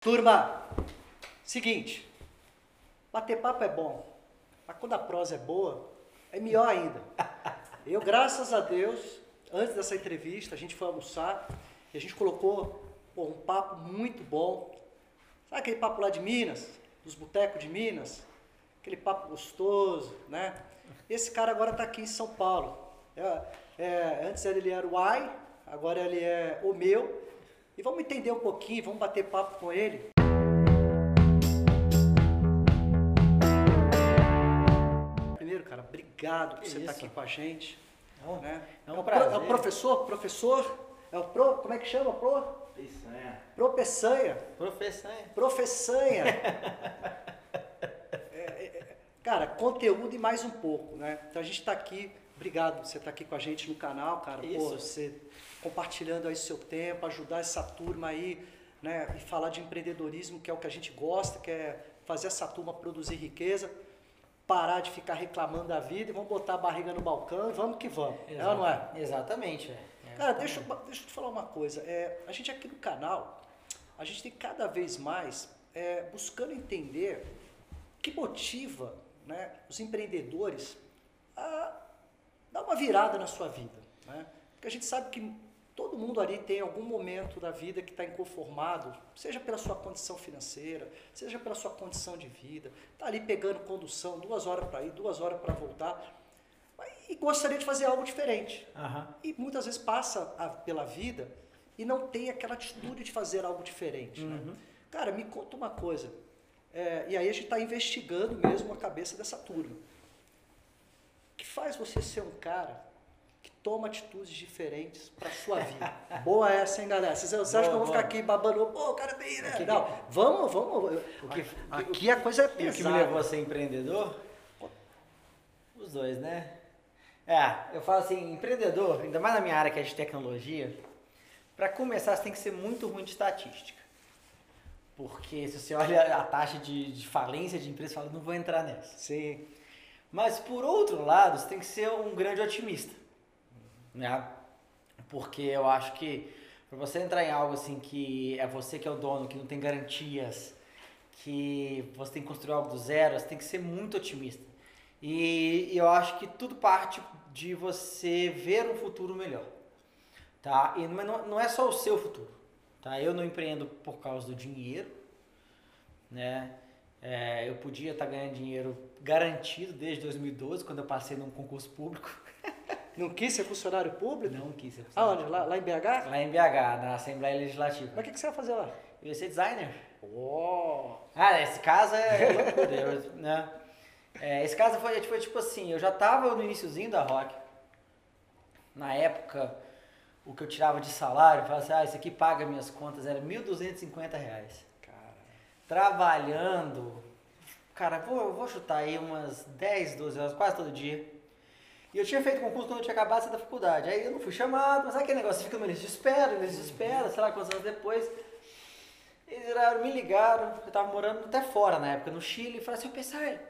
Turma, seguinte, bater papo é bom, mas quando a prosa é boa, é melhor ainda. Eu, graças a Deus, antes dessa entrevista, a gente foi almoçar e a gente colocou pô, um papo muito bom. Sabe aquele papo lá de Minas, dos botecos de Minas? Aquele papo gostoso, né? Esse cara agora está aqui em São Paulo. É, é, antes ele era o Ai, agora ele é o meu. E vamos entender um pouquinho, vamos bater papo com ele. Primeiro, cara, obrigado por Que você estar isso. aqui com a gente. É um- né? é um o pro- é o prazer. professor, professor, é o pro, como é que chama? Pro? Peçanha. Pro Peçanha. Professanha. Professanha. É, é, é, cara, conteúdo e mais um pouco, né? Então a gente está aqui, obrigado por você estar aqui com a gente no canal, cara. Pô, Isso. você compartilhando aí seu tempo, ajudar essa turma aí, né? E falar de empreendedorismo, que é o que a gente gosta, que é fazer essa turma produzir riqueza. Parar de ficar reclamando da vida e vamos botar a barriga no balcão e vamos que vamos. É ou não é? Exatamente. é. Cara, deixa, eu- deixa eu te falar uma coisa. É, a gente aqui no canal, a gente tem cada vez mais é, buscando entender o que motiva né, os empreendedores a dar uma virada na sua vida. Né? Porque a gente sabe que todo mundo ali tem algum momento da vida que está inconformado, seja pela sua condição financeira, seja pela sua condição de vida, está ali pegando condução, duas horas para ir, duas horas para voltar, e gostaria de fazer algo diferente. Aham. E muitas vezes passa a- pela vida e não tem aquela atitude de fazer algo diferente. né? Uhum. Cara, me conta uma coisa. É, e aí a gente está investigando mesmo a cabeça dessa turma. O que faz você ser um cara toma atitudes diferentes para sua vida? Boa essa, hein, galera? Vocês, vocês acham que eu vou Boa, ficar boa. aqui babando? Pô, o cara tem, né? O que que- Não, vamos, vamos. O que- aqui a coisa é E o que me pesada. levou a ser empreendedor? Os dois, né? É, eu falo assim, empreendedor, ainda mais na minha área que é de tecnologia, para começar você tem que ser muito ruim de estatística. Porque se você olha a taxa de, de falência de empresa, você fala, não vou entrar nessa. Sim. Mas por outro lado, você tem que ser um grande otimista. Né? Porque eu acho que para você entrar em algo assim que é você que é o dono, que não tem garantias, que você tem que construir algo do zero, você tem que ser muito otimista. E eu acho que tudo parte de você ver um futuro melhor. Tá? E não é- não é só o seu futuro. Tá? Eu não empreendo por causa do dinheiro. Né? É, eu podia estar ganhando dinheiro garantido desde 2012, quando eu passei num concurso público. Não quis ser funcionário público? Não quis ser Aonde? Lá, lá em BH? Lá em BH, na Assembleia Legislativa. Mas o que, que você vai fazer lá? Eu ia ser designer. Oh. Ah, esse caso é loucura, eu- né? É, esse caso foi, foi tipo assim, eu já tava no iniciozinho da Rock. Na época, o que eu tirava de salário, eu falava assim, ah, isso aqui paga minhas contas, era 1.250 reais. Cara. Trabalhando, cara, vou, eu vou chutar aí umas 10, 12 horas, quase todo dia. E eu tinha feito concurso quando eu tinha acabado essa da faculdade. Aí eu não fui chamado, mas sabe aquele negócio? Você fica numa lista de espera, lista de espera, sei lá quantos anos depois. Eles viraram, me ligaram, eu tava morando até fora na época, no Chile, e falaram assim, ô Pessai,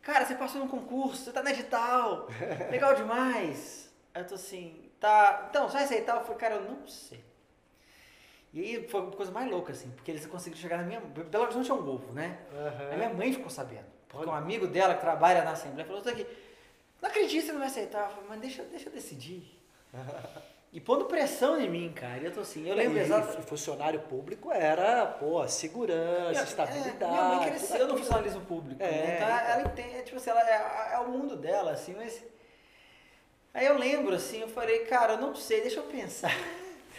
cara, você passou no concurso, você tá na edital, legal demais. Aí eu tô assim, tá, então, você vai aceitar? Eu falei, cara, eu não sei. E aí foi a coisa mais louca, assim, porque eles conseguiram chegar na minha... Belo Horizonte é um ovo, né? Aí minha mãe ficou sabendo. Porque um amigo dela que trabalha na Assembleia falou, "Tô aqui, não acredito que você não vai aceitar. Eu falei, mas deixa, deixa eu decidir. E pondo pressão em mim, cara. Eu tô assim, eu lembro E- exatamente. e funcionário público era, pô, segurança, É, estabilidade. minha mãe cresceu no aquilo. funcionalismo público. É, né? Então, ela, entende, tipo assim, ela é, é o mundo dela, assim, mas. Aí eu lembro, assim, eu falei, cara, eu não sei, deixa eu pensar.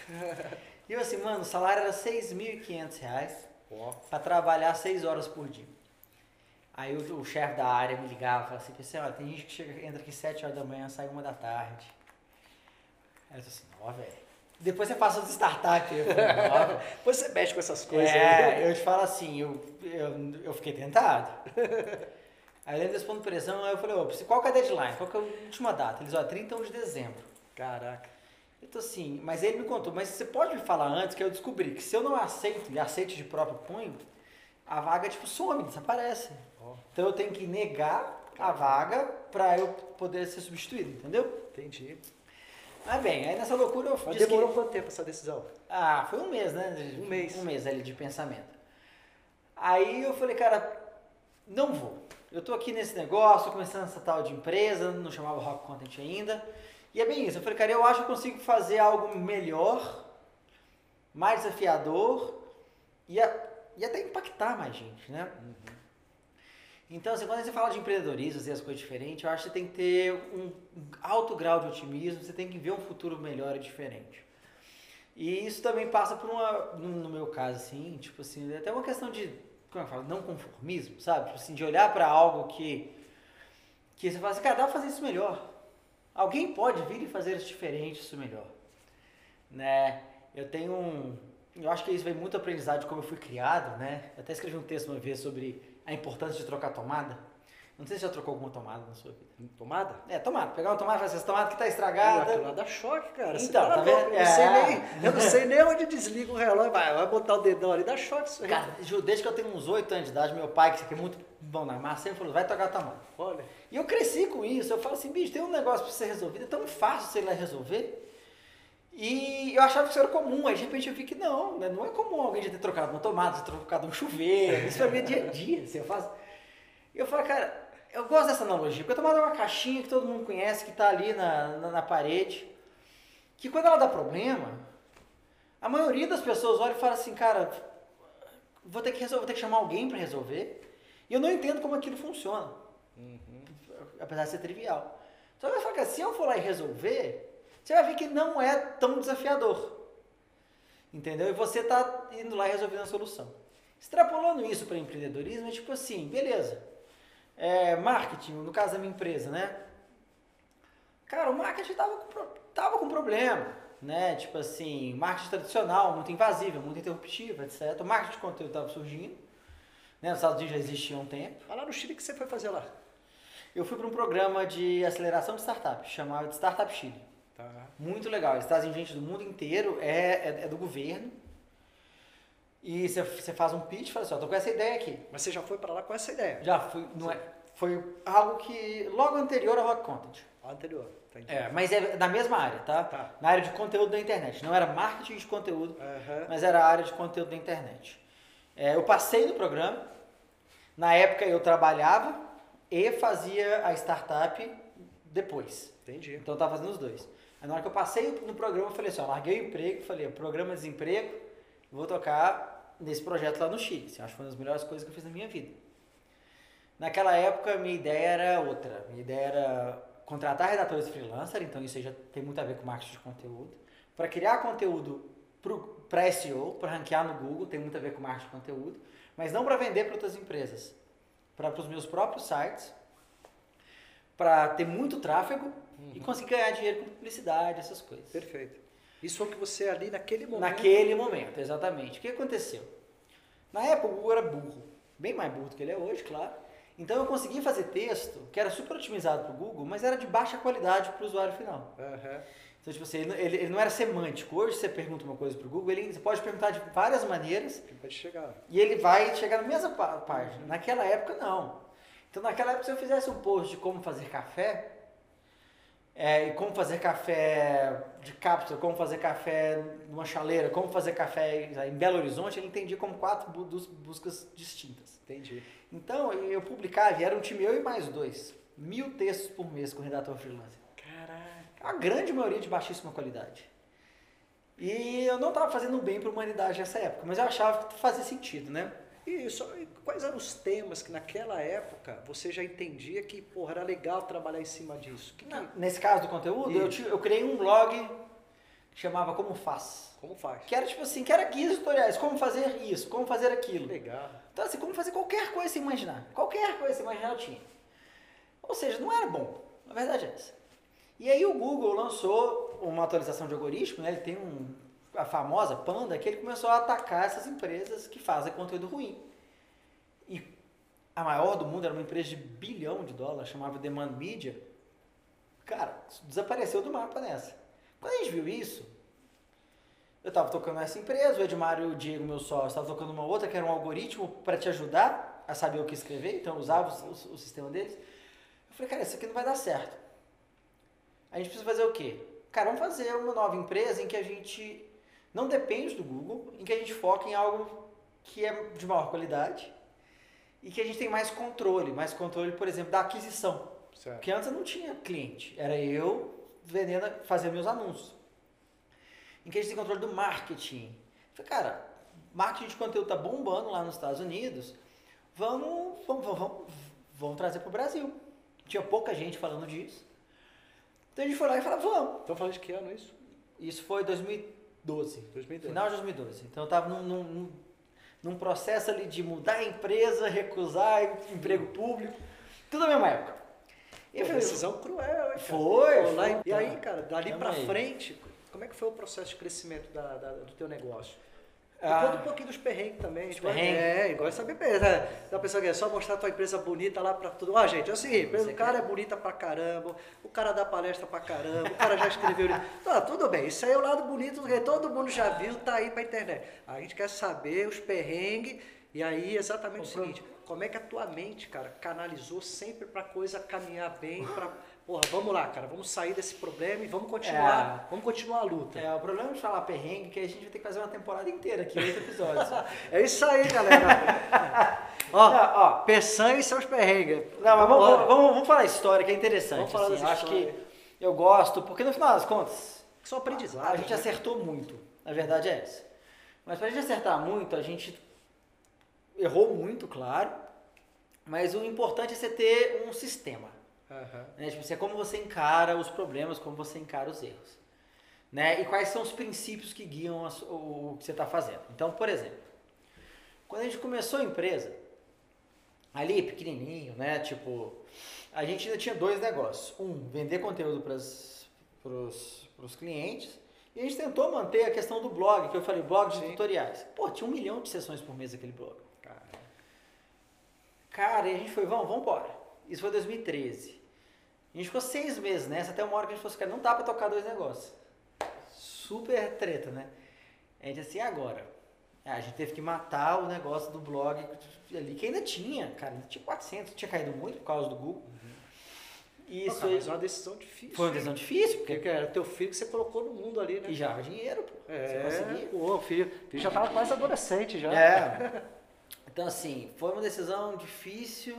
E eu assim, mano, o salário era 6.500 reais pra trabalhar 6 horas por dia. Aí o, o chefe da área me ligava e falava assim, pessoal, olha, tem gente que chega, entra aqui 7 horas da manhã, sai uma da tarde. Aí eu tô assim, ó, velho. Depois você passa de startup. Eu falei. Depois você mexe com essas coisas. aí. É, eu te falo assim, eu, eu, eu fiquei tentado. Aí ele responde pressão, aí eu falei, ô, qual que é a deadline? Qual que é a última data? Eles, ó, 31 de dezembro. Caraca. Eu tô assim, mas ele me contou, mas você pode me falar antes que eu descobri que se eu não aceito e aceito de próprio punho, a vaga tipo some, desaparece. Então eu tenho que negar a vaga pra eu poder ser substituído, entendeu? entendi. Mas bem, aí nessa loucura eu Mas demorou que... quanto tempo essa decisão? Ah, foi um mês, né? Um mês. Um mês ali de pensamento. Aí eu falei, cara, não vou. Eu tô aqui nesse negócio, começando essa tal de empresa, não chamava Rock Content ainda. E é bem isso. Eu falei, cara, eu acho que eu consigo fazer algo melhor, mais desafiador e, a, e até impactar mais gente, né? Uhum. Então, assim, quando você fala de empreendedorismo, fazer as coisas diferentes, eu acho que você tem que ter um alto grau de otimismo, você tem que ver um futuro melhor e diferente. E isso também passa por uma, no meu caso, assim, tipo assim, até uma questão de, como eu falo, não conformismo, sabe? Tipo assim, de olhar para algo que, que você fala assim, cara, dá pra fazer isso melhor. Alguém pode vir e fazer isso diferente, isso melhor. Né? Eu tenho um, eu acho que isso vem muito aprendizado de como eu fui criado, né? Eu até escrevi um texto uma vez sobre a importância de trocar tomada. Não sei se já trocou alguma tomada na sua vida. Tomada? É, tomada. Pegar uma tomada, fazer essa tomada que tá estragada. Aquilo lá dá choque, cara. Então, tá vendo? Eu, não sei é. nem, eu não sei nem onde desliga o relógio. Vai, vai botar o dedão ali, dá choque isso aí. Cara, desde que eu tenho uns 8 anos de idade, meu pai, que é muito bom na massa, sempre falou, vai tocar a tomada. Olha. E eu cresci com isso. Eu falo assim, bicho, tem um negócio pra ser resolvido, é tão fácil você ir lá resolver. E eu achava que isso era comum, aí de repente eu vi que não, né? não é comum alguém já ter trocado uma tomada, ter trocado um chuveiro, isso pra mim é dia a dia, assim, eu faço... Eu falo, cara, eu gosto dessa analogia, porque a tomada é uma caixinha que todo mundo conhece, que está ali na, na, na, parede, que quando ela dá problema, a maioria das pessoas olha e fala assim, cara, vou ter que, resolver, vou ter que chamar alguém para resolver, e eu não entendo como aquilo funciona, uhum. apesar de ser trivial. Só que eu falo que se eu for lá e resolver, você vai ver que não é tão desafiador. Entendeu? E você está indo lá e resolvendo a solução. Extrapolando isso para empreendedorismo, é tipo assim, beleza é, marketing, no caso da minha empresa, né? Cara, o marketing tava com, tava com problema, né? Tipo assim, marketing tradicional, muito invasivo, muito interruptivo, etc. O marketing de conteúdo estava surgindo, né? Nos Estados Unidos já existia há um tempo. Fala no Chile que você foi fazer lá. Eu fui para um programa de aceleração de startups, chamado Startup Chile. Muito legal, eles trazem gente do mundo inteiro, é, é, é do governo, e você faz um pitch e fala assim, ó, tô com essa ideia aqui. Mas você já foi para lá com essa ideia? Já fui, não é, foi algo que logo anterior ao Rock Content. Anterior, tá É, mas é da mesma área, tá? tá? Na área de conteúdo da internet. Não era marketing de conteúdo, uhum. mas era a área de conteúdo da internet. É, eu passei no programa, na época eu trabalhava e fazia a startup depois. Entendi. Então eu tava fazendo os dois. Aí na hora que eu passei no programa, eu falei assim, ó, larguei o emprego, falei, programa de desemprego, vou tocar nesse projeto lá no Chile. Assim, acho que foi uma das melhores coisas que eu fiz na minha vida. Naquela época, minha ideia era outra. Minha ideia era contratar redatores freelancer, então isso já tem muito a ver com marketing de conteúdo. Para criar conteúdo para SEO, para ranquear no Google, tem muito a ver com marketing de conteúdo, mas não para vender para outras empresas. Para os meus próprios sites, para ter muito tráfego uhum. e conseguir ganhar dinheiro com publicidade, essas coisas. Perfeito. Isso foi o que você ali naquele momento. Naquele momento, exatamente. O que aconteceu? Na época o Google era burro, bem mais burro do que ele é hoje, claro. Então eu consegui fazer texto que era super otimizado para o Google, mas era de baixa qualidade para o usuário final. Uhum. Então, tipo assim, ele, ele, não era semântico. Hoje você pergunta uma coisa para o Google, ele, você pode perguntar de várias maneiras. Ele pode chegar. E ele vai chegar na mesma página. Naquela época, não. Então, naquela época, se eu fizesse um post de como fazer café, é, e como fazer café de cápsula, como fazer café numa chaleira, como fazer café em Belo Horizonte, ele entendia como quatro buscas distintas. Entendi. Então, eu publicava, e era um time eu e mais dois, mil textos por mês com redator freelancer. Caraca. A grande maioria de baixíssima qualidade. E eu não estava fazendo bem para a humanidade nessa época, mas eu achava que fazia sentido, né? E isso, quais eram os temas que naquela época você já entendia que porra, era legal trabalhar em cima disso? Que, que... Nesse caso do conteúdo, eu, eu, criei um blog que chamava Como Faz. Como faz? Que era tipo assim, que era guias tutoriais, como fazer isso, como fazer aquilo. Legal. Então assim, como fazer qualquer coisa sem imaginar. Qualquer coisa sem imaginar eu tinha. Ou seja, não era bom. A verdade é essa. E aí o Google lançou uma atualização de algoritmo, né? Ele tem um, a famosa Panda, que ele começou a atacar essas empresas que fazem conteúdo ruim. A maior do mundo era uma empresa de bilhão de dólares, chamava Demand Media. Cara, desapareceu do mapa nessa. Quando a gente viu isso, eu estava tocando nessa empresa, o Edmar e o Diego, meu sócio, estavam tocando uma outra que era um algoritmo para te ajudar a saber o que escrever, então eu usava o, o, o sistema deles. Eu falei, cara, isso aqui não vai dar certo. A gente precisa fazer o quê? Cara, vamos fazer uma nova empresa em que a gente não depende do Google, em que a gente foca em algo que é de maior qualidade e que a gente tem mais controle, mais controle, por exemplo, da aquisição. Certo. Porque antes eu não tinha cliente, era eu vendendo, fazendo meus anúncios. Em que a gente tem controle do marketing. Falei, cara, marketing de conteúdo tá bombando lá nos Estados Unidos, vamos, vamos, vamos, vamos, trazer para o Brasil. Tinha pouca gente falando disso. Então a gente foi lá e falou, vamos. Estão falando de que ano isso? Isso foi 2012. 2012. Final de 2012. Então eu estava num, num, num, processo ali de mudar a empresa, recusar emprego público, tudo na mesma época. E Pô, decisão cruel, hein? Foi, foi. E aí, cara, dali aí. frente, como é que foi o processo de crescimento da- da- do teu negócio? Ah. Conta um pouquinho dos perrengues também. Tipo, perrengues? É, igual de saber mesmo. Né? Então a pessoa quer só mostrar a tua empresa bonita lá pra tudo. Ó, gente, é o seguinte, o cara é bonita pra caramba, o cara dá palestra pra caramba, o cara já escreveu livro. Tá, tudo bem, isso aí é o lado bonito que todo mundo já viu, tá aí pra internet. A gente quer saber os perrengues e aí exatamente o seguinte, como é que a tua mente, cara, canalizou sempre pra coisa caminhar bem, pra... Porra, vamos lá, cara, vamos sair desse problema e vamos continuar, vamos continuar a luta. É, o problema de falar perrengue é que a gente vai ter que fazer uma temporada inteira aqui, oito episódios. É isso aí, galera. ó, Não, ó. Peçanha e seus perrengues. Não, mas vamos, vamos, vamos falar história, que é interessante. Vamos falar assim. acho que eu gosto, porque no final das contas, Só aprendizado. a gente né? acertou muito. A verdade é essa. Mas pra gente acertar muito, a gente errou muito, claro. Mas o importante é você ter um sistema. Aham. Né? Tipo, assim, é como você encara os problemas, como você encara os erros. Né? E quais são os princípios que guiam as- o, o que você está fazendo. Então, por exemplo, quando a gente começou a empresa, ali pequenininho, né? Tipo, a gente ainda tinha dois negócios. Um, vender conteúdo para os clientes. E a gente tentou manter a questão do blog, que eu falei, blog de Sim. tutoriais. Pô, tinha um milhão de sessões por mês aquele blog. Cara, Cara, e a gente foi, vamos, vamos embora. Isso foi 2013. A gente ficou seis meses nessa, até uma hora que a gente falou assim, cara, não dá pra tocar dois negócios. Super treta, né? A gente assim, e agora? Ah, a gente teve que matar o negócio do blog ali, que ainda tinha, cara, ainda tinha 400, tinha caído muito por causa do Google. E Pô, isso mas é uma decisão difícil. foi uma decisão difícil, Porque porque era teu filho que você colocou no mundo ali, né? e já dinheiro, pô. É, Você conseguia. pô, o filho, filho já tava quase adolescente já. É. Então, assim, foi uma decisão difícil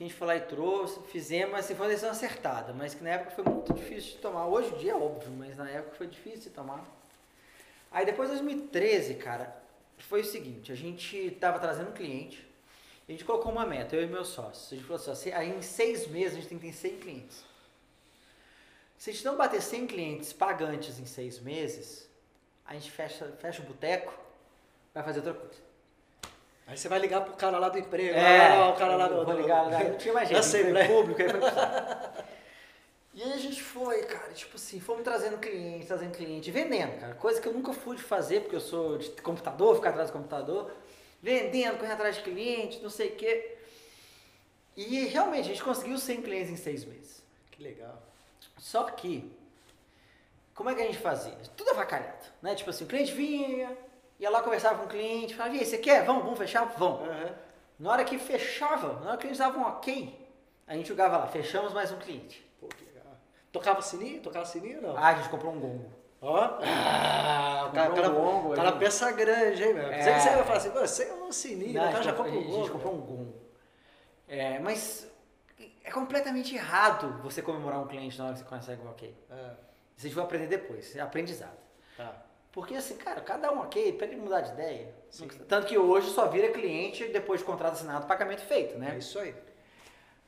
que a gente foi lá e trouxe, fizemos, assim, foi uma decisão acertada, mas que na época foi muito difícil de tomar. Hoje em dia é óbvio, mas na época foi difícil de tomar. Aí depois de 2013, cara, foi o seguinte, a gente tava trazendo um cliente, a gente colocou uma meta, eu e meus sócios. A gente falou assim, aí em seis meses a gente tem que ter 100 clientes. Se a gente não bater 100 clientes pagantes em seis meses, a gente fecha, fecha o boteco, vai fazer outra coisa. Aí você vai ligar pro cara lá do emprego, É, lá, o cara lá do... vou do- ligar, ligar. não tinha mais jeito, foi Assembleia. público, aí E aí a gente foi, cara, tipo assim, fomos trazendo cliente, trazendo cliente, vendendo, cara, coisa que eu nunca fui de fazer, porque eu sou de computador, ficar atrás do computador, vendendo, correndo atrás de cliente, não sei o quê. E realmente, a gente conseguiu 100 clientes em seis meses. Que legal. Só que, como é que a gente fazia? Tudo avacalhado, né? Tipo assim, o cliente vinha, ia lá conversava com o cliente, falava, e aí, você quer? Vamos, vamos fechar? Vamos. Aham. Na hora que fechava, na hora que eles davam um ok, a gente jogava lá, fechamos mais um cliente. Pô, que legal. Tocava sininho? Tocava sininho ou não? Ah, a gente comprou um gongo. Ó. Ah, o cara, Comprou cara, um gongo, cara pensa grande, hein, meu? É. Você, você vai falar assim, "Pô, você é um sininho, Não, o cara já a compra um gente, a gente comprou um gongo. É, mas é completamente errado você comemorar um cliente na hora que você consegue um ok. Isso a gente vai aprender depois, é aprendizado. tá. Porque assim, cara, cada um ok, pra ele mudar de ideia. Sim. Tanto que hoje só vira cliente depois de contrato assinado, pagamento feito, É né? isso aí.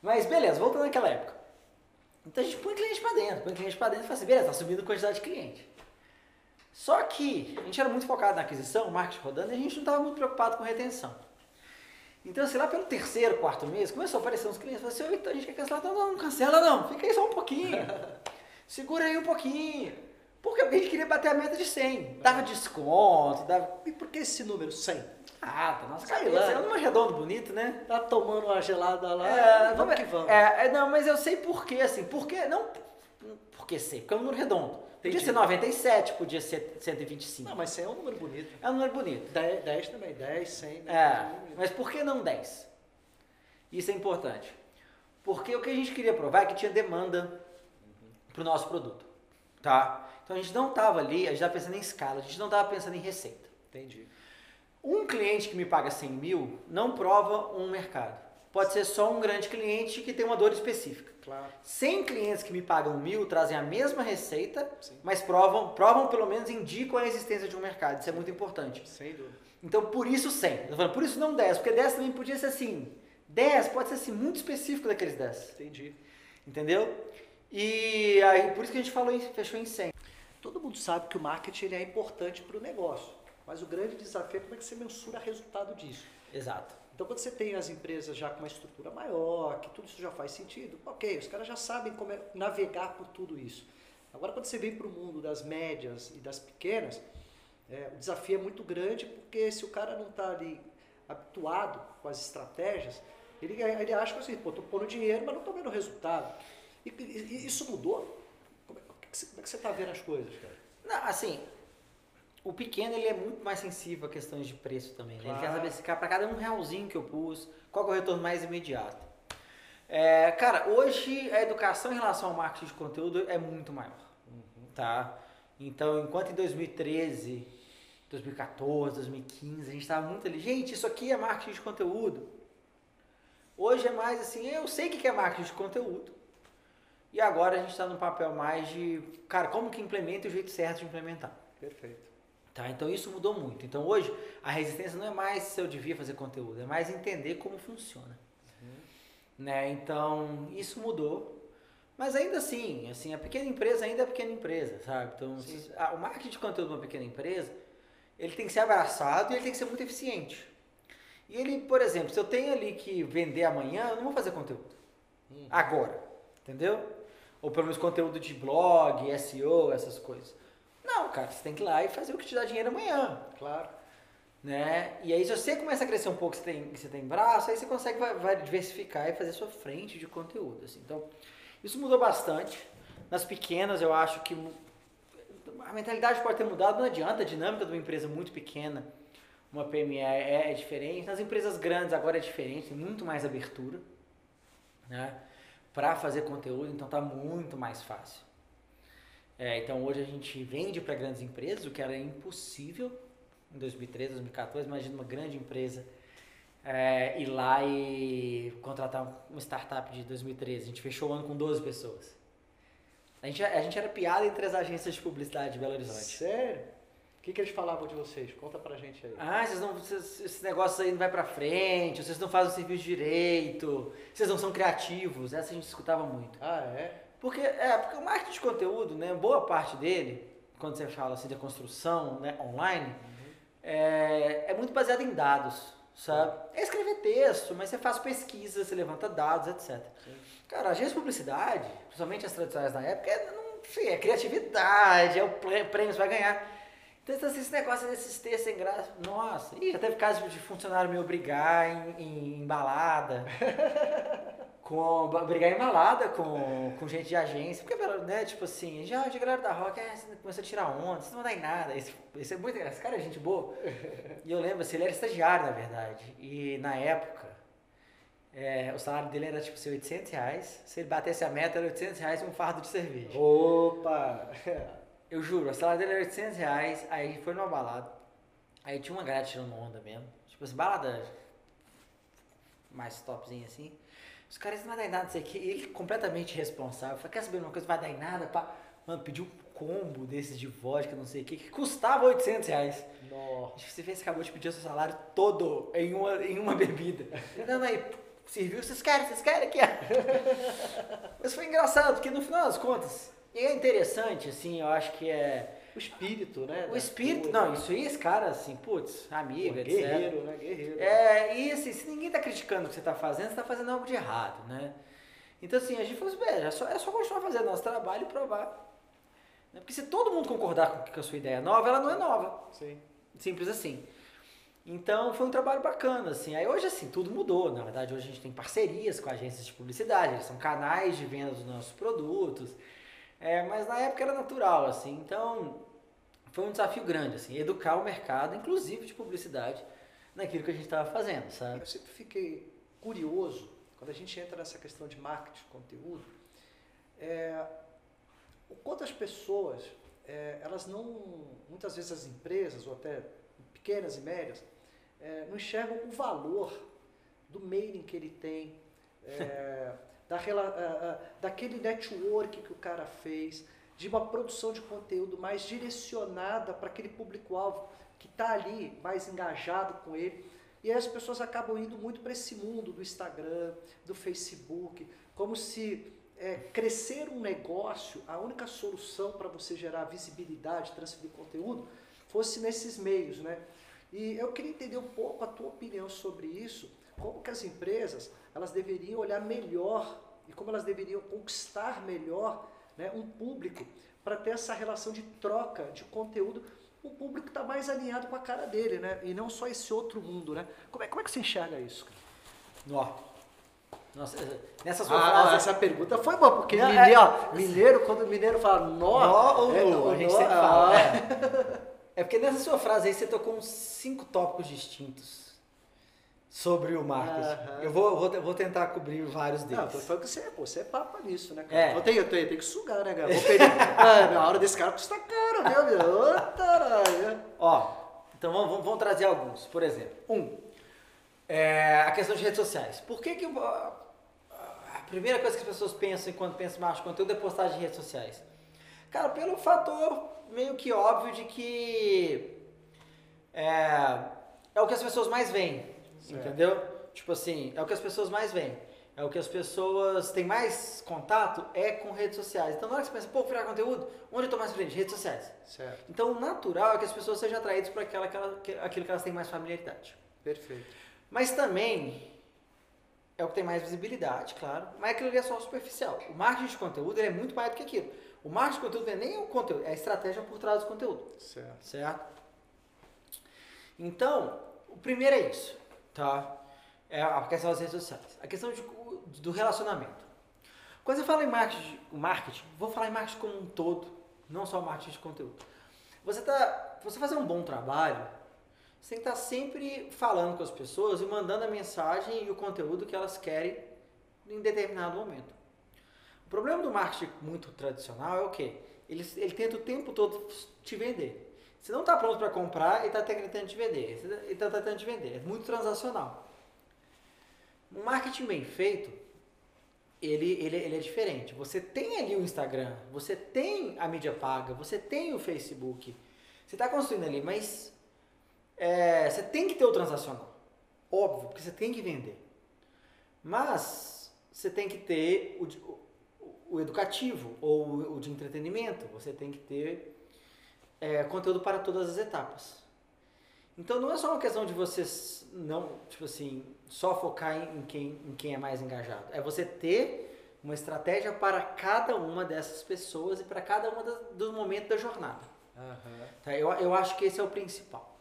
Mas beleza, voltando naquela época. Então a gente põe cliente pra dentro, põe cliente pra dentro e fala assim, beleza, tá subindo a quantidade de cliente. Só que a gente era muito focado na aquisição, marketing rodando, e a gente não estava muito preocupado com retenção. Então, sei lá, pelo terceiro, quarto mês, começou a aparecer uns clientes, falou assim, "Ô, então a gente quer cancelar, não, não, não cancela não, fica aí só um pouquinho. Segura aí um pouquinho. Porque a gente queria bater a meta de 100. Dava desconto, dava... E por que esse número 100? Ah, tá nossa Sei cabeça. lá. É um número redondo bonito, né? Tá tomando uma gelada lá, É, vamos que vamos. É, é, não, mas eu sei por quê, assim. Por quê? Não por que sei, porque é um número redondo. Podia Entendi. ser 97, podia ser 125. Não, mas 100 é um número bonito. É um número bonito. 10, 10 também, 10, 100. né? É, mas por que não 10? Isso é importante. Porque o que a gente queria provar é que tinha demanda para o nosso produto. Tá? Então a gente não estava ali, a gente estava pensando em escala, a gente não estava pensando em receita. Entendi. Um cliente que me paga 100 mil não prova um mercado. Pode ser só um grande cliente que tem uma dor específica. Claro. 100 clientes que me pagam mil trazem a mesma receita, Sim. mas provam, provam pelo menos, indicam a existência de um mercado. Isso é muito importante. Sem dúvida. Então, por isso 100. Eu falando, por isso não 10, porque 10 também podia ser assim. 10 pode ser assim, muito específico daqueles 10. Entendi. Entendeu? E aí, por isso que a gente falou, em- fechou em 100. Todo mundo sabe que o marketing ele é importante para o negócio, mas o grande desafio é como é que você mensura resultado disso. Exato. Então, quando você tem as empresas já com uma estrutura maior, que tudo isso já faz sentido, ok, os caras já sabem como é navegar por tudo isso. Agora, quando você vem para o mundo das médias e das pequenas, é, o desafio é muito grande, porque se o cara não está ali habituado com as estratégias, ele, ele acha que assim, pô, estou pondo dinheiro, mas não estou vendo resultado. E, e- e isso mudou? Como é, que você- está vendo as coisas, cara? Não, assim, o pequeno ele é muito mais sensível a questões de preço também. Né? Ele quer Claro. saber se para cada um realzinho que eu pus, qual é o retorno mais imediato. É, cara, hoje a educação em relação ao marketing de conteúdo é muito maior. Tá? Então, enquanto em 2013, 2014, 2015, a gente estava muito ali, gente, isso aqui é marketing de conteúdo. Hoje é mais assim, eu sei o que é marketing de conteúdo. E agora a gente está no papel mais de, cara, como que implementa o jeito certo de implementar. Perfeito. Tá? Então isso mudou muito. Então hoje a resistência não é mais se eu devia fazer conteúdo, é mais entender como funciona. Né? Então isso mudou. Mas ainda assim, assim, a pequena empresa ainda é pequena empresa, sabe? Então, Sim. a- o marketing de conteúdo de uma pequena empresa, ele tem que ser abraçado e ele tem que ser muito eficiente. E ele, por exemplo, se eu tenho ali que vender amanhã, eu não vou fazer conteúdo. Hum. Agora, entendeu? Ou pelo menos conteúdo de blog, SEO, essas coisas. Não, cara, você tem que ir lá e fazer o que te dá dinheiro amanhã, Claro. né? E aí se você começa a crescer um pouco, você tem, você tem braço, aí você consegue vai, vai diversificar e fazer sua frente de conteúdo, assim. Então, isso mudou bastante. Nas pequenas, eu acho que a mentalidade pode ter mudado, não adianta, a dinâmica de uma empresa muito pequena, uma PME é, é diferente. Nas empresas grandes agora é diferente, tem muito mais abertura, né? Para fazer conteúdo, então tá muito mais fácil. É, então hoje a gente vende para grandes empresas, o que era impossível em 2013, 2014. Imagina uma grande empresa é, ir lá e contratar uma startup de 2013. A gente fechou o ano com 12 pessoas. A gente, a gente era piada entre as agências de publicidade de Belo Horizonte. Sério? O que, que eles falavam de vocês? Conta pra gente aí. Ah, vocês não, vocês, esse negócio aí não vai pra frente, vocês não fazem o serviço direito, vocês não são criativos. Essa a gente escutava muito. Ah, é? Porque, é, porque o marketing de conteúdo, né, boa parte dele, quando você fala assim de construção né, online, é, é muito baseado em dados, sabe? É escrever texto, mas você faz pesquisa, você levanta dados, etc. Sim. Cara, a agência de publicidade, principalmente as tradicionais da época, é, não sei, é criatividade, é o prê- prêmio que você vai ganhar. Então, assim, esse negócio desses textos sem graça, nossa, ih, já teve caso de funcionário me obrigar em, em, em balada, com, brigar em balada com, com gente de agência, porque, né, tipo assim, já de galera da rock, é, você começou a tirar onda, você não dar em nada, isso, isso é muito engraçado, esse cara é gente boa. E eu lembro, assim, ele era estagiário, na verdade, e na época, é, o salário dele era, tipo, assim, 800 reais, se ele batesse a meta, era 800 reais e um fardo de cerveja. Opa! Eu juro, o salário dele era 800 reais, aí a gente foi numa balada, aí tinha uma galera tirando onda mesmo, tipo assim, balada mais topzinha assim, os caras não vai dar em nada, não sei o que, ele completamente responsável, falei, quer saber de uma coisa, não vai dar em nada, pá. Mano, pediu um combo desses de vodka, não sei o que, que custava 800 reais. Nossa. Você vê, você acabou de pedir o seu salário todo em uma, em uma bebida. Não, não, aí, serviu, vocês querem, vocês querem aqui. Mas foi engraçado, porque no final das contas, e é interessante, assim, eu acho que é... O espírito, né? O espírito, não, isso aí, esse cara, assim, putz, Pô, amigo, etc. Guerreiro, né? Guerreiro. É, e assim, se ninguém tá criticando o que você tá fazendo, você tá fazendo algo de errado, né? Então assim, a gente falou assim, "Velho, é só, é só continuar fazendo nosso trabalho e provar. Né? Porque se todo mundo concordar com que a sua ideia é nova, ela não é nova. Sim. Simples assim. Então foi um trabalho bacana, assim. Aí hoje, assim, tudo mudou. Na verdade, hoje a gente tem parcerias com agências de publicidade, eles são canais de venda dos nossos produtos. É, mas na época era natural, assim. Então foi um desafio grande, assim, educar o mercado, inclusive de publicidade, naquilo que a gente estava fazendo, sabe? Eu sempre fiquei curioso, quando a gente entra nessa questão de marketing conteúdo, é, o quanto as pessoas, é, elas não, muitas vezes as empresas, ou até pequenas e médias, é, não enxergam o valor do mailing que ele tem, é, da, uh, uh, daquele network que o cara fez, de uma produção de conteúdo mais direcionada para aquele público-alvo que está ali mais engajado com ele. E aí as pessoas acabam indo muito para esse mundo do Instagram, do Facebook, como se é, crescer um negócio, a única solução para você gerar visibilidade, transferir conteúdo, fosse nesses meios, né? E eu queria entender um pouco a tua opinião sobre isso, como que as empresas elas deveriam olhar melhor e como elas deveriam conquistar melhor né, um público para ter essa relação de troca de conteúdo, o público está mais alinhado com a cara dele, né? E não só esse outro mundo, né? Como é, como é que você enxerga isso? Nó. Nossa, nessa sua ah, frase... Essa pergunta foi boa, porque Não, mineiro, é- mineiro, quando o mineiro fala nó, Nó ou é, a gente nó, sempre ah, fala. É. É porque nessa sua frase aí você tocou uns cinco tópicos distintos sobre o marketing. Aham. Eu vou, vou, vou tentar cobrir vários deles. Não, tô falando que você, pô, você é papa nisso, né, cara? É. Eu tenho, eu tenho, eu tenho que sugar, né, cara? Vou ah, na hora desse cara custa caro, viu, meu? Ô, taralho. Ó, então vamos, vamos- trazer alguns. Por exemplo, um, é a questão de redes sociais. Por que que... A a primeira coisa que as pessoas pensam quando pensam em marketing de conteúdo é postagem em redes sociais. Cara, pelo fator meio que óbvio de que é, é o que as pessoas mais veem, Certo. entendeu? Tipo assim, é o que as pessoas mais veem. É o que as pessoas têm mais contato é com redes sociais. Então na hora que você pensa, pô, criar conteúdo, onde eu tô mais presente? Redes sociais. Certo, Então o natural é que as pessoas sejam atraídas por aquela, aquela, que- aquilo que elas têm mais familiaridade. perfeito. Mas também é o que tem mais visibilidade, claro, mas aquilo ali é só superficial. O marketing de conteúdo é muito mais do que aquilo. O marketing de conteúdo não é nem o conteúdo, é a estratégia por trás do conteúdo, Certo. certo? Então, o primeiro é isso, tá? É a questão das redes sociais. A questão de- do relacionamento. Quando eu falo em marketing, marketing, vou falar em marketing como um todo, não só marketing de conteúdo. Você tá, você fazer um bom trabalho, você tem que estar sempre falando com as pessoas e mandando a mensagem e o conteúdo que elas querem em determinado momento. O problema do marketing muito tradicional é o quê? Ele, ele tenta o tempo todo te vender. Você não está pronto para comprar e está tentando te vender. Ele está tentando te vender. É muito transacional. Um marketing bem feito, ele, ele, ele é diferente. Você tem ali o Instagram, você tem a mídia paga, você tem o Facebook. Você está construindo ali, mas é, você tem que ter o transacional. Óbvio, porque você tem que vender. Mas você tem que ter o, o, o educativo ou o, o de entretenimento. Você tem que ter é, conteúdo para todas as etapas. Então não é só uma questão de você não, tipo assim, só focar em, em quem, em quem é mais engajado. É você ter uma estratégia para cada uma dessas pessoas e para cada uma das, dos momentos da jornada. Aham. Tá? Eu, eu acho que esse é o principal.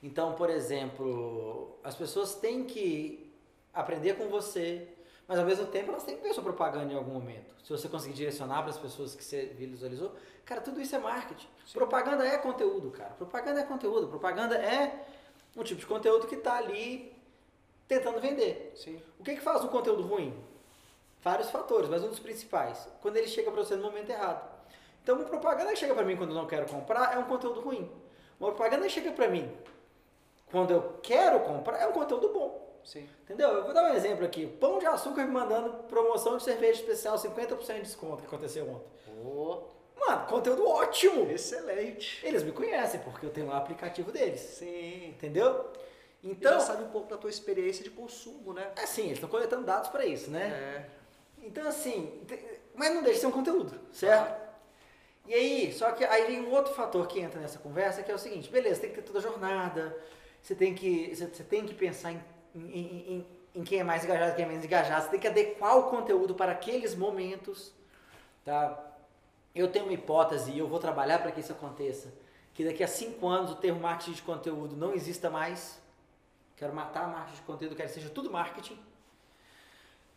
Então, por exemplo, as pessoas têm que aprender com você, mas ao mesmo tempo elas têm que ver sua propaganda em algum momento. Se você conseguir direcionar para as pessoas que você visualizou, cara, tudo isso é marketing. Propaganda é conteúdo, cara. Propaganda é conteúdo. Propaganda é um tipo de conteúdo que está ali tentando vender. Sim. O que, que faz um conteúdo ruim? Vários fatores, mas um dos principais, quando ele chega para você no momento errado. Então, uma propaganda que chega para mim quando eu não quero comprar é um conteúdo ruim. Uma propaganda que chega para mim quando eu quero comprar é um conteúdo bom. Sim. Entendeu? Eu vou dar um exemplo aqui. Pão de açúcar me mandando promoção de cerveja especial, 50% de desconto que aconteceu ontem. Ô, Mano, conteúdo ótimo! excelente. Eles me conhecem porque eu tenho lá o aplicativo deles. Sim. Entendeu? Então, já sabe um pouco da tua experiência de consumo, né? assim, eles estão coletando dados para isso, né? É. Então, assim, mas não deixa de ser um conteúdo, certo? E aí, só que aí vem um outro fator que entra nessa conversa, que é o seguinte, beleza, tem que ter toda a jornada, você tem que, você tem que pensar em, em, em, em quem é mais engajado, quem é menos engajado, você tem que adequar o conteúdo para aqueles momentos, tá? Eu tenho uma hipótese e eu vou trabalhar para que isso aconteça, que daqui a cinco anos o termo marketing de conteúdo não exista mais, quero matar marketing de conteúdo, quero que seja tudo marketing,